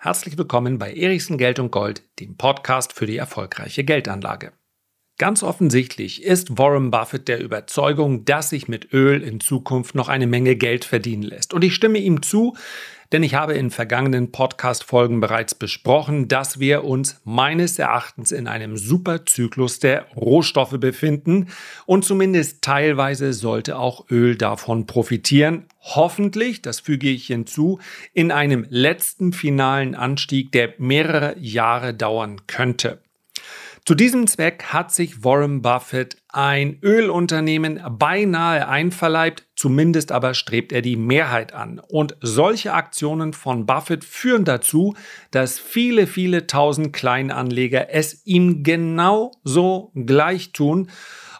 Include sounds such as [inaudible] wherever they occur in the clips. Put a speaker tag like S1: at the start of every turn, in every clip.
S1: Herzlich willkommen bei Erichsen Geld und Gold, dem Podcast für die erfolgreiche Geldanlage. Ganz offensichtlich ist Warren Buffett der Überzeugung, dass sich mit Öl in Zukunft noch eine Menge Geld verdienen lässt. Und ich stimme ihm zu, denn ich habe in vergangenen Podcast-Folgen bereits besprochen, dass wir uns meines Erachtens in einem Superzyklus der Rohstoffe befinden und zumindest teilweise sollte auch Öl davon profitieren. Hoffentlich, das füge ich hinzu, in einem letzten finalen Anstieg, der mehrere Jahre dauern könnte. Zu diesem Zweck hat sich Warren Buffett ein Ölunternehmen beinahe einverleibt, zumindest aber strebt er die Mehrheit an. Und solche Aktionen von Buffett führen dazu, dass viele, viele tausend Kleinanleger es ihm genau so gleich tun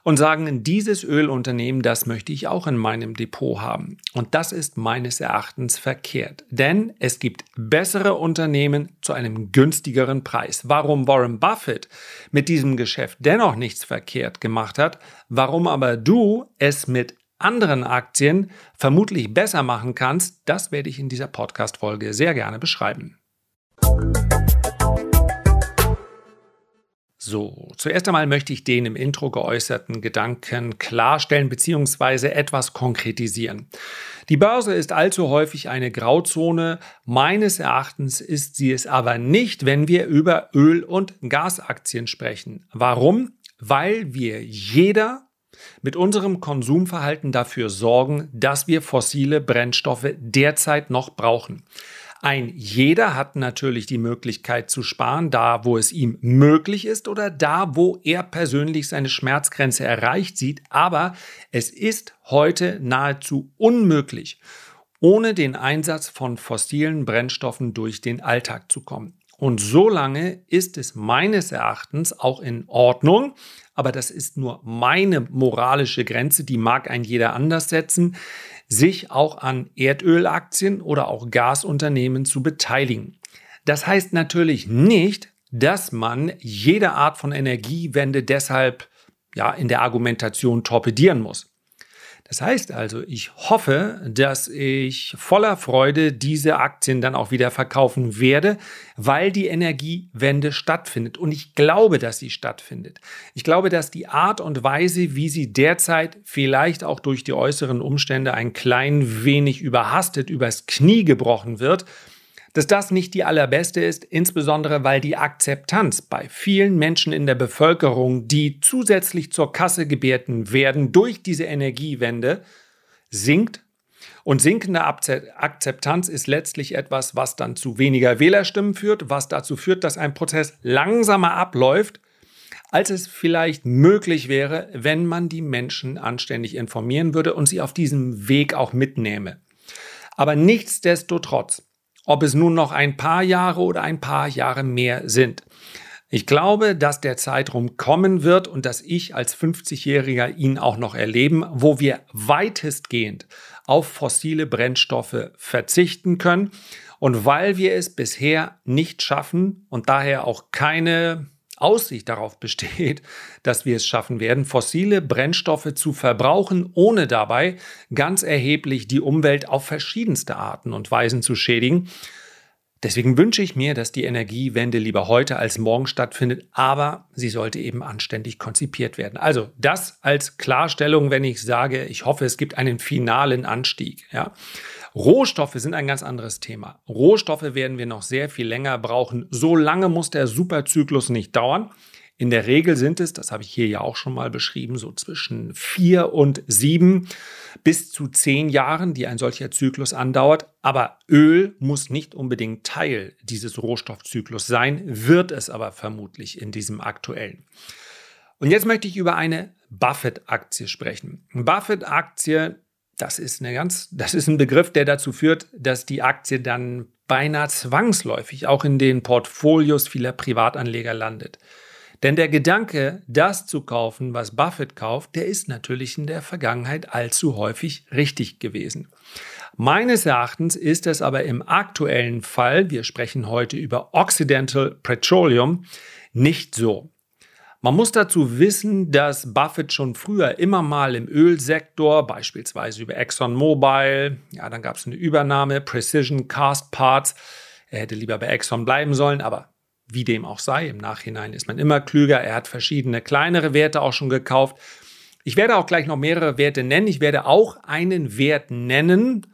S1: und sagen, dieses Ölunternehmen, das möchte ich auch in meinem Depot haben. Und das ist meines Erachtens verkehrt, denn es gibt bessere Unternehmen zu einem günstigeren Preis. Warum Warren Buffett mit diesem Geschäft dennoch nichts verkehrt gemacht hat, warum aber du es mit anderen Aktien vermutlich besser machen kannst, das werde ich in dieser Podcast-Folge sehr gerne beschreiben. So, zuerst einmal möchte ich den im Intro geäußerten Gedanken klarstellen bzw. etwas konkretisieren. Die Börse ist allzu häufig eine Grauzone. Meines Erachtens ist sie es aber nicht, wenn wir über Öl- und Gasaktien sprechen. Warum? Weil wir jeder mit unserem Konsumverhalten dafür sorgen, dass wir fossile Brennstoffe derzeit noch brauchen. Ein jeder hat natürlich die Möglichkeit zu sparen, da wo es ihm möglich ist oder da wo er persönlich seine Schmerzgrenze erreicht sieht, aber es ist heute nahezu unmöglich, ohne den Einsatz von fossilen Brennstoffen durch den Alltag zu kommen. Und solange ist es meines Erachtens auch in Ordnung, aber das ist nur meine moralische Grenze, die mag ein jeder anders setzen, sich auch an Erdölaktien oder auch Gasunternehmen zu beteiligen. Das heißt natürlich nicht, dass man jede Art von Energiewende deshalb ja in der Argumentation torpedieren muss. Das heißt also, ich hoffe, dass ich voller Freude diese Aktien dann auch wieder verkaufen werde, weil die Energiewende stattfindet. Und ich glaube, dass sie stattfindet. Ich glaube, dass die Art und Weise, wie sie derzeit vielleicht auch durch die äußeren Umstände ein klein wenig überhastet übers Knie gebrochen wird, dass das nicht die allerbeste ist, insbesondere weil die Akzeptanz bei vielen Menschen in der Bevölkerung, die zusätzlich zur Kasse gebeten werden durch diese Energiewende, sinkt. Und sinkende Akzeptanz ist letztlich etwas, was dann zu weniger Wählerstimmen führt, was dazu führt, dass ein Prozess langsamer abläuft, als es vielleicht möglich wäre, wenn man die Menschen anständig informieren würde und sie auf diesem Weg auch mitnehme. Aber nichtsdestotrotz ob es nun noch ein paar Jahre oder ein paar Jahre mehr sind. Ich glaube, dass der Zeitraum kommen wird und dass ich als 50-Jähriger ihn auch noch erleben, wo wir weitestgehend auf fossile Brennstoffe verzichten können. Und weil wir es bisher nicht schaffen und daher auch keine Aussicht darauf besteht, [laughs] dass wir es schaffen werden, fossile Brennstoffe zu verbrauchen, ohne dabei ganz erheblich die Umwelt auf verschiedenste Arten und Weisen zu schädigen. Deswegen wünsche ich mir, dass die Energiewende lieber heute als morgen stattfindet, aber sie sollte eben anständig konzipiert werden. Also das als Klarstellung, wenn ich sage, ich hoffe, es gibt einen finalen Anstieg. Ja. Rohstoffe sind ein ganz anderes Thema. Rohstoffe werden wir noch sehr viel länger brauchen. So lange muss der Superzyklus nicht dauern. In der Regel sind es, das habe ich hier ja auch schon mal beschrieben, so zwischen vier und sieben bis zu zehn Jahren, die ein solcher Zyklus andauert. Aber Öl muss nicht unbedingt Teil dieses Rohstoffzyklus sein, wird es aber vermutlich in diesem aktuellen. Und jetzt möchte ich über eine Buffett-Aktie sprechen. Buffett-Aktie das ist eine ganz, das ist ein Begriff, der dazu führt, dass die Aktie dann beinahe zwangsläufig auch in den Portfolios vieler Privatanleger landet. Denn der Gedanke, das zu kaufen, was Buffett kauft, der ist natürlich in der Vergangenheit allzu häufig richtig gewesen. Meines Erachtens ist es aber im aktuellen Fall, wir sprechen heute über Occidental Petroleum, nicht so. Man muss dazu wissen, dass Buffett schon früher immer mal im Ölsektor, beispielsweise über ExxonMobil, ja, dann gab es eine Übernahme, Precision Cast Parts, er hätte lieber bei Exxon bleiben sollen, aber wie dem auch sei, im Nachhinein ist man immer klüger. Er hat verschiedene kleinere Werte auch schon gekauft. Ich werde auch gleich noch mehrere Werte nennen. Ich werde auch einen Wert nennen,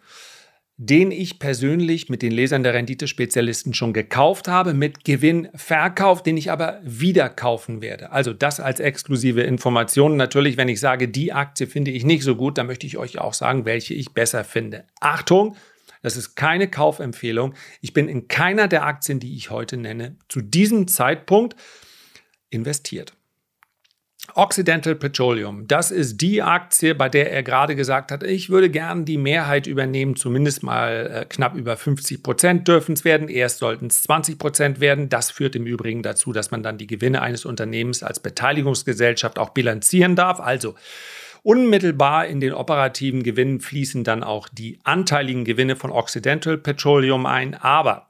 S1: den ich persönlich mit den Lesern der Renditespezialisten schon gekauft habe, mit Gewinnverkauf, den ich aber wieder kaufen werde. Also das als exklusive Information. Natürlich, wenn ich sage, die Aktie finde ich nicht so gut, dann möchte ich euch auch sagen, welche ich besser finde. Achtung, das ist keine Kaufempfehlung. Ich bin in keiner der Aktien, die ich heute nenne, zu diesem Zeitpunkt investiert. Occidental Petroleum, das ist die Aktie, bei der er gerade gesagt hat, ich würde gern die Mehrheit übernehmen, zumindest mal äh, knapp über 50 Prozent dürfen es werden, erst sollten es 20 Prozent werden. Das führt im Übrigen dazu, dass man dann die Gewinne eines Unternehmens als Beteiligungsgesellschaft auch bilanzieren darf. Also unmittelbar in den operativen Gewinnen fließen dann auch die anteiligen Gewinne von Occidental Petroleum ein. Aber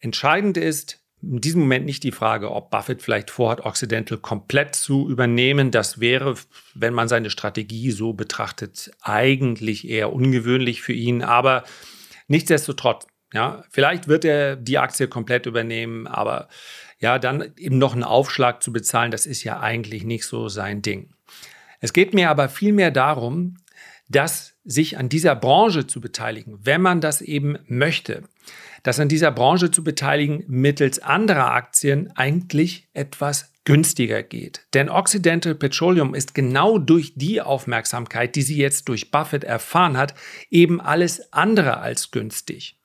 S1: entscheidend ist, in diesem Moment nicht die Frage, ob Buffett vielleicht vorhat, Occidental komplett zu übernehmen. Das wäre, wenn man seine Strategie so betrachtet, eigentlich eher ungewöhnlich für ihn. Aber nichtsdestotrotz, ja, vielleicht wird er die Aktie komplett übernehmen, aber ja, dann eben noch einen Aufschlag zu bezahlen, das ist ja eigentlich nicht so sein Ding. Es geht mir aber vielmehr darum, dass sich an dieser Branche zu beteiligen, wenn man das eben möchte, dass an dieser Branche zu beteiligen mittels anderer Aktien eigentlich etwas günstiger geht. Denn Occidental Petroleum ist genau durch die Aufmerksamkeit, die sie jetzt durch Buffett erfahren hat, eben alles andere als günstig.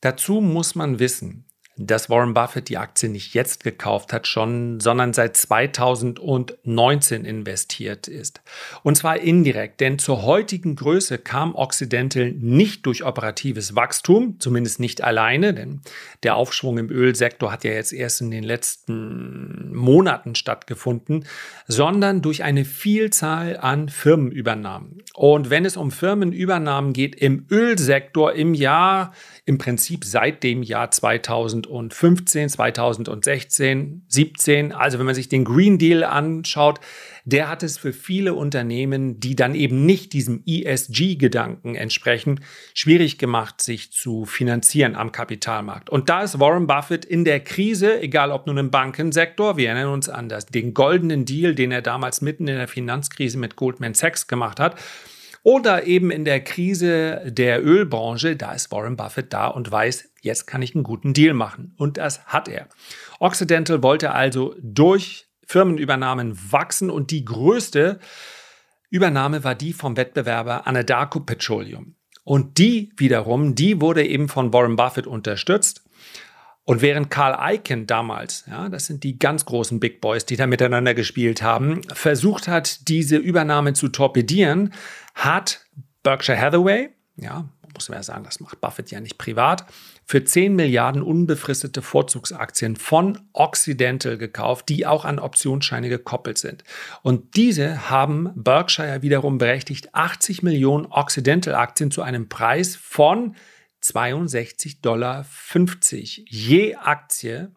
S1: Dazu muss man wissen, dass Warren Buffett die Aktie nicht jetzt gekauft hat, schon, sondern seit 2019 investiert ist. Und zwar indirekt, denn zur heutigen Größe kam Occidental nicht durch operatives Wachstum, zumindest nicht alleine, denn der Aufschwung im Ölsektor hat ja jetzt erst in den letzten Monaten stattgefunden, sondern durch eine Vielzahl an Firmenübernahmen. Und wenn es um Firmenübernahmen geht im Ölsektor im Jahr, im Prinzip seit dem Jahr 2015, 2016, 17. Also wenn man sich den Green Deal anschaut, der hat es für viele Unternehmen, die dann eben nicht diesem ESG-Gedanken entsprechen, schwierig gemacht, sich zu finanzieren am Kapitalmarkt. Und da ist Warren Buffett in der Krise, egal ob nun im Bankensektor, wir erinnern uns an das, den goldenen Deal, den er damals mitten in der Finanzkrise mit Goldman Sachs gemacht hat, oder eben in der Krise der Ölbranche, da ist Warren Buffett da und weiß, jetzt kann ich einen guten Deal machen. Und das hat er. Occidental wollte also durch Firmenübernahmen wachsen und die größte Übernahme war die vom Wettbewerber Anadarko Petroleum. Und die wiederum, die wurde eben von Warren Buffett unterstützt. Und während Carl Icahn damals, ja, das sind die ganz großen Big Boys, die da miteinander gespielt haben, versucht hat, diese Übernahme zu torpedieren, hat Berkshire Hathaway, ja, muss man ja sagen, das macht Buffett ja nicht privat, für 10 Milliarden unbefristete Vorzugsaktien von Occidental gekauft, die auch an Optionsscheine gekoppelt sind. Und diese haben Berkshire wiederum berechtigt, 80 Millionen Occidental-Aktien zu einem Preis von 62,50 Dollar je Aktie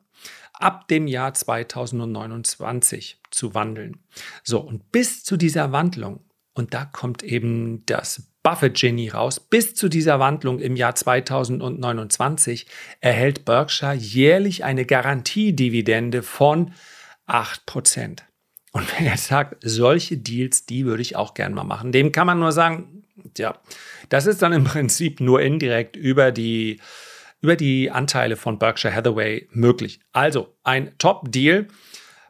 S1: ab dem Jahr 2029 zu wandeln. So, und bis zu dieser Wandlung, und da kommt eben das Buffett-Genie raus, bis zu dieser Wandlung im Jahr 2029 erhält Berkshire jährlich eine Garantiedividende von 8%. Und wenn er sagt, solche Deals, die würde ich auch gerne mal machen, dem kann man nur sagen, ja, das ist dann im Prinzip nur indirekt über die, über die Anteile von Berkshire Hathaway möglich. Also ein Top-Deal.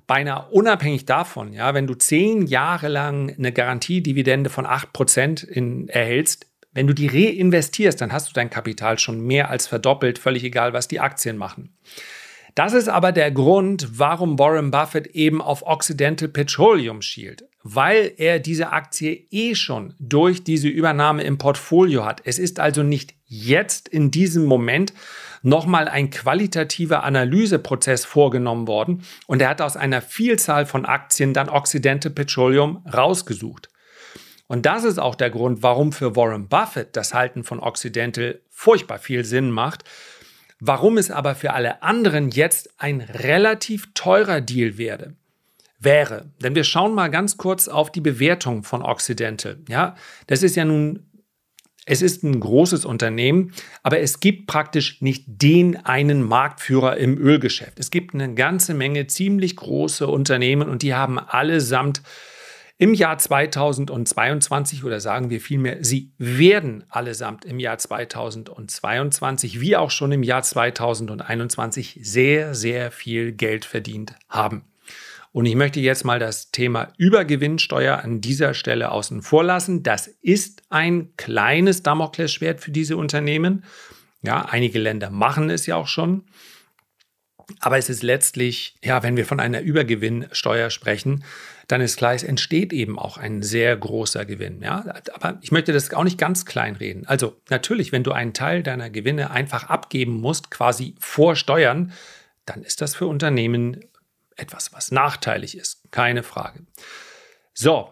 S1: Beinahe unabhängig davon, ja, wenn du zehn Jahre lang eine Garantiedividende von 8% in, erhältst, wenn du die reinvestierst, dann hast du dein Kapital schon mehr als verdoppelt, völlig egal, was die Aktien machen. Das ist aber der Grund, warum Warren Buffett eben auf Occidental Petroleum schielt, weil er diese Aktie eh schon durch diese Übernahme im Portfolio hat. Es ist also nicht jetzt in diesem Moment nochmal ein qualitativer Analyseprozess vorgenommen worden und er hat aus einer Vielzahl von Aktien dann Occidental Petroleum rausgesucht. Und das ist auch der Grund, warum für Warren Buffett das Halten von Occidental furchtbar viel Sinn macht, Warum es aber für alle anderen jetzt ein relativ teurer Deal werde, wäre, denn wir schauen mal ganz kurz auf die Bewertung von Occidental. Ja, das ist ja nun Es ist ein großes Unternehmen, aber es gibt praktisch nicht den einen Marktführer im Ölgeschäft. Es gibt eine ganze Menge ziemlich große Unternehmen und die haben allesamt im Jahr 2022 oder sagen wir vielmehr, sie werden allesamt im Jahr 2022 wie auch schon im Jahr 2021 sehr, sehr viel Geld verdient haben. Und ich möchte jetzt mal das Thema Übergewinnsteuer an dieser Stelle außen vor lassen. Das ist ein kleines Damoklesschwert für diese Unternehmen. Ja, einige Länder machen es ja auch schon. Aber es ist letztlich, ja, wenn wir von einer Übergewinnsteuer sprechen, dann ist klar, es entsteht eben auch ein sehr großer Gewinn. Ja? Aber ich möchte das auch nicht ganz klein reden. Also natürlich, wenn du einen Teil deiner Gewinne einfach abgeben musst, quasi vor Steuern, dann ist das für Unternehmen etwas, was nachteilig ist, keine Frage. So,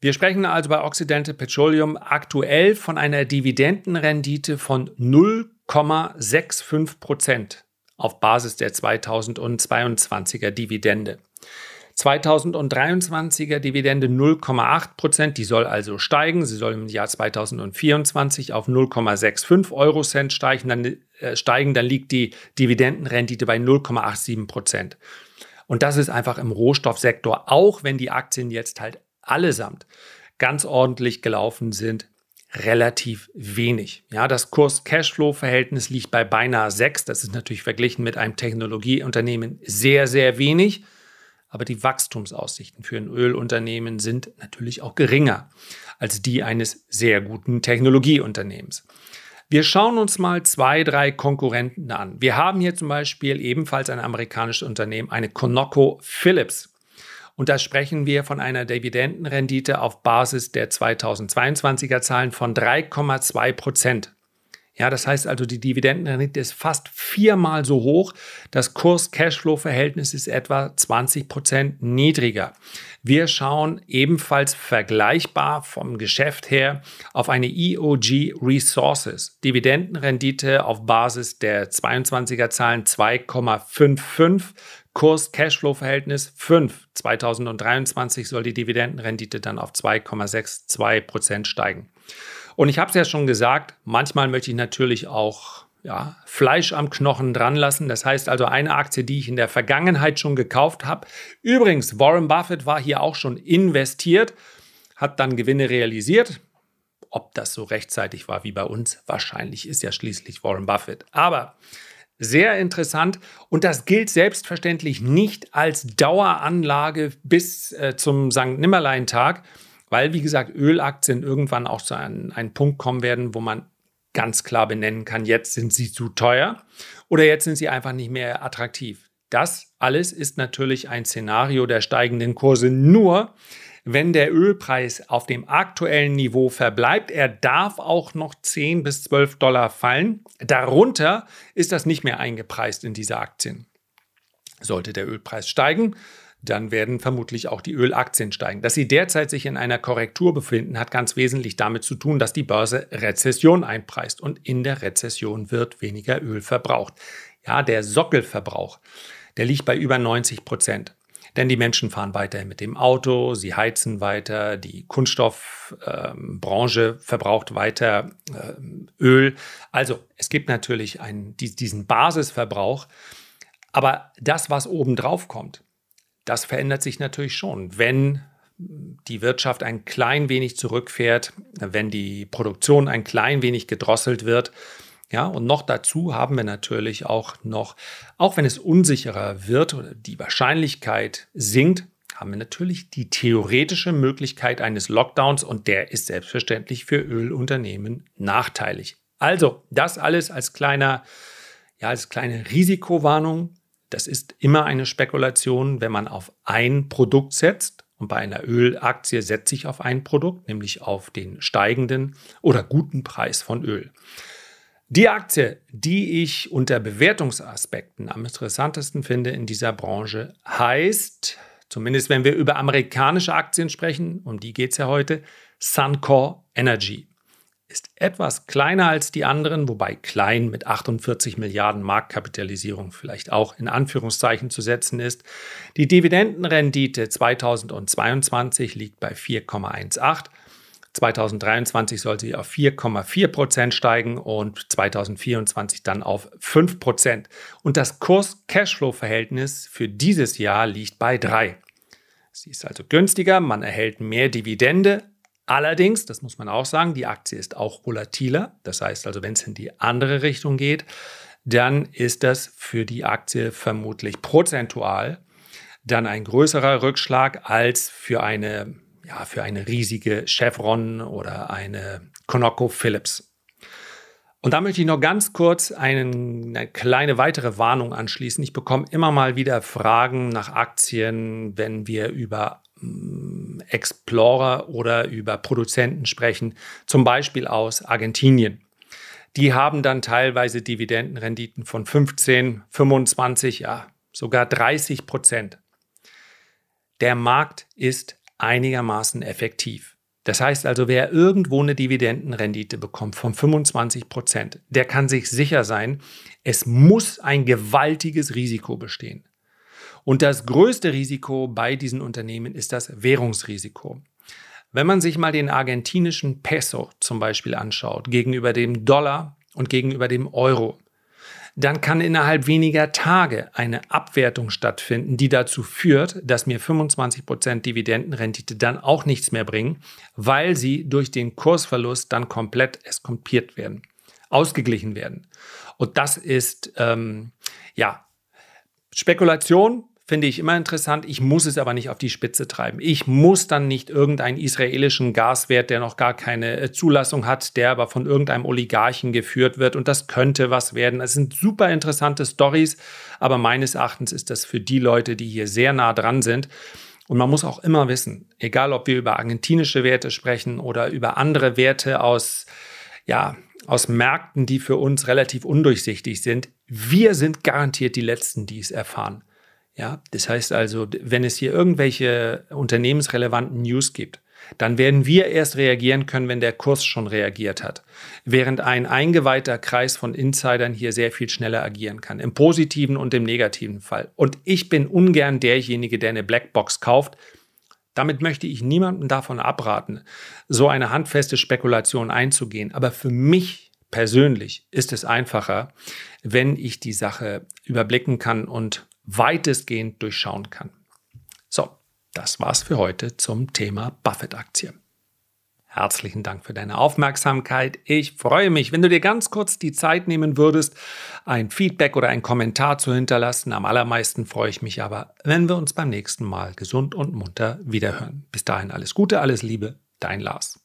S1: wir sprechen also bei Occidental Petroleum aktuell von einer Dividendenrendite von 0,65 Prozent auf Basis der 2022er Dividende. 2023er Dividende 0,8 Prozent, die soll also steigen. Sie soll im Jahr 2024 auf 0,65 Euro Cent steigen. Dann, äh, steigen, dann liegt die Dividendenrendite bei 0,87 Prozent. Und das ist einfach im Rohstoffsektor, auch wenn die Aktien jetzt halt allesamt ganz ordentlich gelaufen sind, relativ wenig. Ja, das Kurs-Cashflow-Verhältnis liegt bei beinahe 6. Das ist natürlich verglichen mit einem Technologieunternehmen sehr, sehr wenig. Aber die Wachstumsaussichten für ein Ölunternehmen sind natürlich auch geringer als die eines sehr guten Technologieunternehmens. Wir schauen uns mal zwei, drei Konkurrenten an. Wir haben hier zum Beispiel ebenfalls ein amerikanisches Unternehmen, eine Conoco Philips. Und da sprechen wir von einer Dividendenrendite auf Basis der 2022er Zahlen von 3,2 Prozent. Ja, das heißt also, die Dividendenrendite ist fast viermal so hoch. Das Kurs-Cashflow-Verhältnis ist etwa 20 Prozent niedriger. Wir schauen ebenfalls vergleichbar vom Geschäft her auf eine EOG Resources. Dividendenrendite auf Basis der 22er Zahlen 2,55. Kurs-Cashflow-Verhältnis 5. 2023 soll die Dividendenrendite dann auf 2,62 Prozent steigen. Und ich habe es ja schon gesagt, manchmal möchte ich natürlich auch ja, Fleisch am Knochen dran lassen. Das heißt also eine Aktie, die ich in der Vergangenheit schon gekauft habe. Übrigens, Warren Buffett war hier auch schon investiert, hat dann Gewinne realisiert. Ob das so rechtzeitig war wie bei uns, wahrscheinlich ist ja schließlich Warren Buffett. Aber sehr interessant und das gilt selbstverständlich nicht als Daueranlage bis äh, zum St. Nimmerlein-Tag, weil, wie gesagt, Ölaktien irgendwann auch zu einem, einem Punkt kommen werden, wo man ganz klar benennen kann, jetzt sind sie zu teuer oder jetzt sind sie einfach nicht mehr attraktiv. Das alles ist natürlich ein Szenario der steigenden Kurse nur, wenn der Ölpreis auf dem aktuellen Niveau verbleibt. Er darf auch noch 10 bis 12 Dollar fallen. Darunter ist das nicht mehr eingepreist in diese Aktien. Sollte der Ölpreis steigen, dann werden vermutlich auch die Ölaktien steigen. Dass sie derzeit sich in einer Korrektur befinden, hat ganz wesentlich damit zu tun, dass die Börse Rezession einpreist und in der Rezession wird weniger Öl verbraucht. Ja, der Sockelverbrauch, der liegt bei über 90 Prozent. Denn die Menschen fahren weiter mit dem Auto, sie heizen weiter, die Kunststoffbranche äh, verbraucht weiter äh, Öl. Also es gibt natürlich einen, diesen Basisverbrauch, aber das, was obendrauf kommt, das verändert sich natürlich schon, wenn die Wirtschaft ein klein wenig zurückfährt, wenn die Produktion ein klein wenig gedrosselt wird. Ja, und noch dazu haben wir natürlich auch noch, auch wenn es unsicherer wird oder die Wahrscheinlichkeit sinkt, haben wir natürlich die theoretische Möglichkeit eines Lockdowns und der ist selbstverständlich für Ölunternehmen nachteilig. Also, das alles als kleiner, ja, als kleine Risikowarnung das ist immer eine Spekulation, wenn man auf ein Produkt setzt. Und bei einer Ölaktie setze ich auf ein Produkt, nämlich auf den steigenden oder guten Preis von Öl. Die Aktie, die ich unter Bewertungsaspekten am interessantesten finde in dieser Branche, heißt, zumindest wenn wir über amerikanische Aktien sprechen, um die geht es ja heute, Suncor Energy ist etwas kleiner als die anderen, wobei klein mit 48 Milliarden Marktkapitalisierung vielleicht auch in Anführungszeichen zu setzen ist. Die Dividendenrendite 2022 liegt bei 4,18. 2023 soll sie auf 4,4 Prozent steigen und 2024 dann auf 5 Prozent. Und das Kurs-Cashflow-Verhältnis für dieses Jahr liegt bei 3. Sie ist also günstiger, man erhält mehr Dividende. Allerdings, das muss man auch sagen, die Aktie ist auch volatiler. Das heißt also, wenn es in die andere Richtung geht, dann ist das für die Aktie vermutlich prozentual dann ein größerer Rückschlag als für eine ja, für eine riesige Chevron oder eine ConocoPhillips. Und da möchte ich noch ganz kurz einen, eine kleine weitere Warnung anschließen. Ich bekomme immer mal wieder Fragen nach Aktien, wenn wir über mm, Explorer oder über Produzenten sprechen, zum Beispiel aus Argentinien. Die haben dann teilweise Dividendenrenditen von 15, 25, ja, sogar 30 Prozent. Der Markt ist einigermaßen effektiv. Das heißt also, wer irgendwo eine Dividendenrendite bekommt von 25 Prozent, der kann sich sicher sein, es muss ein gewaltiges Risiko bestehen. Und das größte Risiko bei diesen Unternehmen ist das Währungsrisiko. Wenn man sich mal den argentinischen Peso zum Beispiel anschaut, gegenüber dem Dollar und gegenüber dem Euro, dann kann innerhalb weniger Tage eine Abwertung stattfinden, die dazu führt, dass mir 25% Dividendenrendite dann auch nichts mehr bringen, weil sie durch den Kursverlust dann komplett eskompiert werden, ausgeglichen werden. Und das ist ähm, ja Spekulation, finde ich immer interessant. Ich muss es aber nicht auf die Spitze treiben. Ich muss dann nicht irgendeinen israelischen Gaswert, der noch gar keine äh, Zulassung hat, der aber von irgendeinem Oligarchen geführt wird und das könnte was werden. Das sind super interessante Stories, aber meines Erachtens ist das für die Leute, die hier sehr nah dran sind. Und man muss auch immer wissen, egal ob wir über argentinische Werte sprechen oder über andere Werte aus, ja, aus Märkten, die für uns relativ undurchsichtig sind, wir sind garantiert die Letzten, die es erfahren. Ja, das heißt also, wenn es hier irgendwelche unternehmensrelevanten News gibt, dann werden wir erst reagieren können, wenn der Kurs schon reagiert hat. Während ein eingeweihter Kreis von Insidern hier sehr viel schneller agieren kann, im positiven und im negativen Fall. Und ich bin ungern derjenige, der eine Blackbox kauft. Damit möchte ich niemanden davon abraten, so eine handfeste Spekulation einzugehen. Aber für mich persönlich ist es einfacher, wenn ich die Sache überblicken kann und weitestgehend durchschauen kann. So, das war's für heute zum Thema Buffett-Aktie. Herzlichen Dank für deine Aufmerksamkeit. Ich freue mich, wenn du dir ganz kurz die Zeit nehmen würdest, ein Feedback oder einen Kommentar zu hinterlassen. Am allermeisten freue ich mich aber, wenn wir uns beim nächsten Mal gesund und munter wiederhören. Bis dahin alles Gute, alles Liebe, dein Lars.